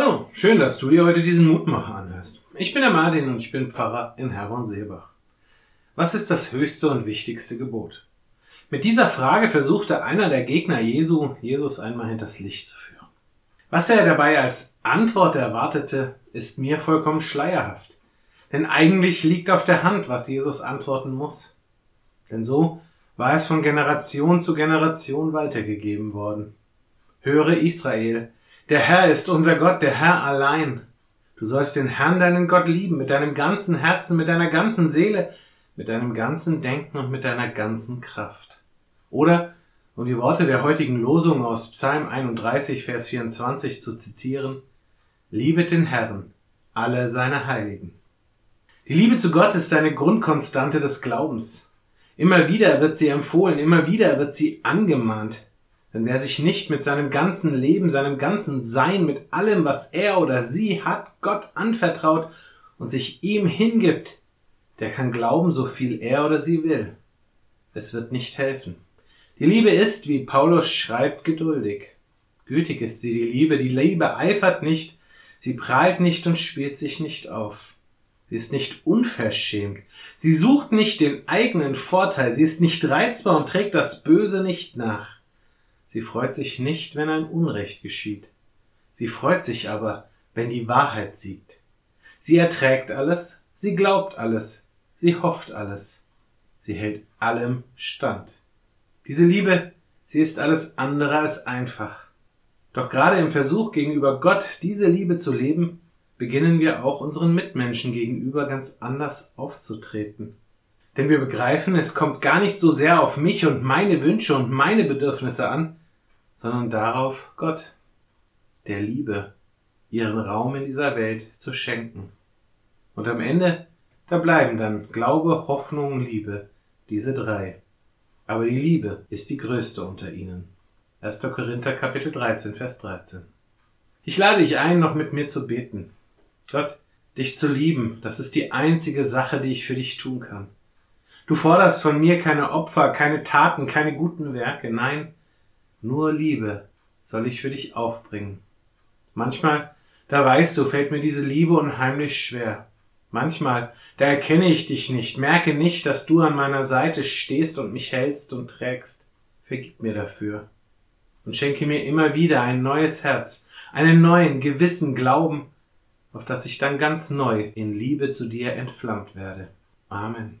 Hallo, schön, dass du dir heute diesen Mutmacher anhörst. Ich bin der Martin und ich bin Pfarrer in Herborn-Seebach. Was ist das höchste und wichtigste Gebot? Mit dieser Frage versuchte einer der Gegner Jesu, Jesus einmal hinters Licht zu führen. Was er dabei als Antwort erwartete, ist mir vollkommen schleierhaft. Denn eigentlich liegt auf der Hand, was Jesus antworten muss. Denn so war es von Generation zu Generation weitergegeben worden. Höre Israel, der Herr ist unser Gott, der Herr allein. Du sollst den Herrn, deinen Gott lieben, mit deinem ganzen Herzen, mit deiner ganzen Seele, mit deinem ganzen Denken und mit deiner ganzen Kraft. Oder, um die Worte der heutigen Losung aus Psalm 31, Vers 24 zu zitieren, Liebet den Herrn, alle seine Heiligen. Die Liebe zu Gott ist eine Grundkonstante des Glaubens. Immer wieder wird sie empfohlen, immer wieder wird sie angemahnt. Denn wer sich nicht mit seinem ganzen Leben, seinem ganzen Sein, mit allem, was er oder sie hat, Gott anvertraut und sich ihm hingibt, der kann glauben, so viel er oder sie will. Es wird nicht helfen. Die Liebe ist, wie Paulus schreibt, geduldig. Gütig ist sie, die Liebe. Die Liebe eifert nicht, sie prahlt nicht und spielt sich nicht auf. Sie ist nicht unverschämt. Sie sucht nicht den eigenen Vorteil. Sie ist nicht reizbar und trägt das Böse nicht nach. Sie freut sich nicht, wenn ein Unrecht geschieht. Sie freut sich aber, wenn die Wahrheit siegt. Sie erträgt alles, sie glaubt alles, sie hofft alles, sie hält allem stand. Diese Liebe, sie ist alles andere als einfach. Doch gerade im Versuch gegenüber Gott diese Liebe zu leben, beginnen wir auch unseren Mitmenschen gegenüber ganz anders aufzutreten. Denn wir begreifen, es kommt gar nicht so sehr auf mich und meine Wünsche und meine Bedürfnisse an, sondern darauf, Gott, der Liebe, ihren Raum in dieser Welt zu schenken. Und am Ende, da bleiben dann Glaube, Hoffnung, Liebe, diese drei. Aber die Liebe ist die größte unter ihnen. 1. Korinther Kapitel 13, Vers 13. Ich lade dich ein, noch mit mir zu beten. Gott, dich zu lieben, das ist die einzige Sache, die ich für dich tun kann. Du forderst von mir keine Opfer, keine Taten, keine guten Werke. Nein, nur Liebe soll ich für dich aufbringen. Manchmal, da weißt du, fällt mir diese Liebe unheimlich schwer. Manchmal, da erkenne ich dich nicht, merke nicht, dass du an meiner Seite stehst und mich hältst und trägst. Vergib mir dafür. Und schenke mir immer wieder ein neues Herz, einen neuen, gewissen Glauben, auf das ich dann ganz neu in Liebe zu dir entflammt werde. Amen.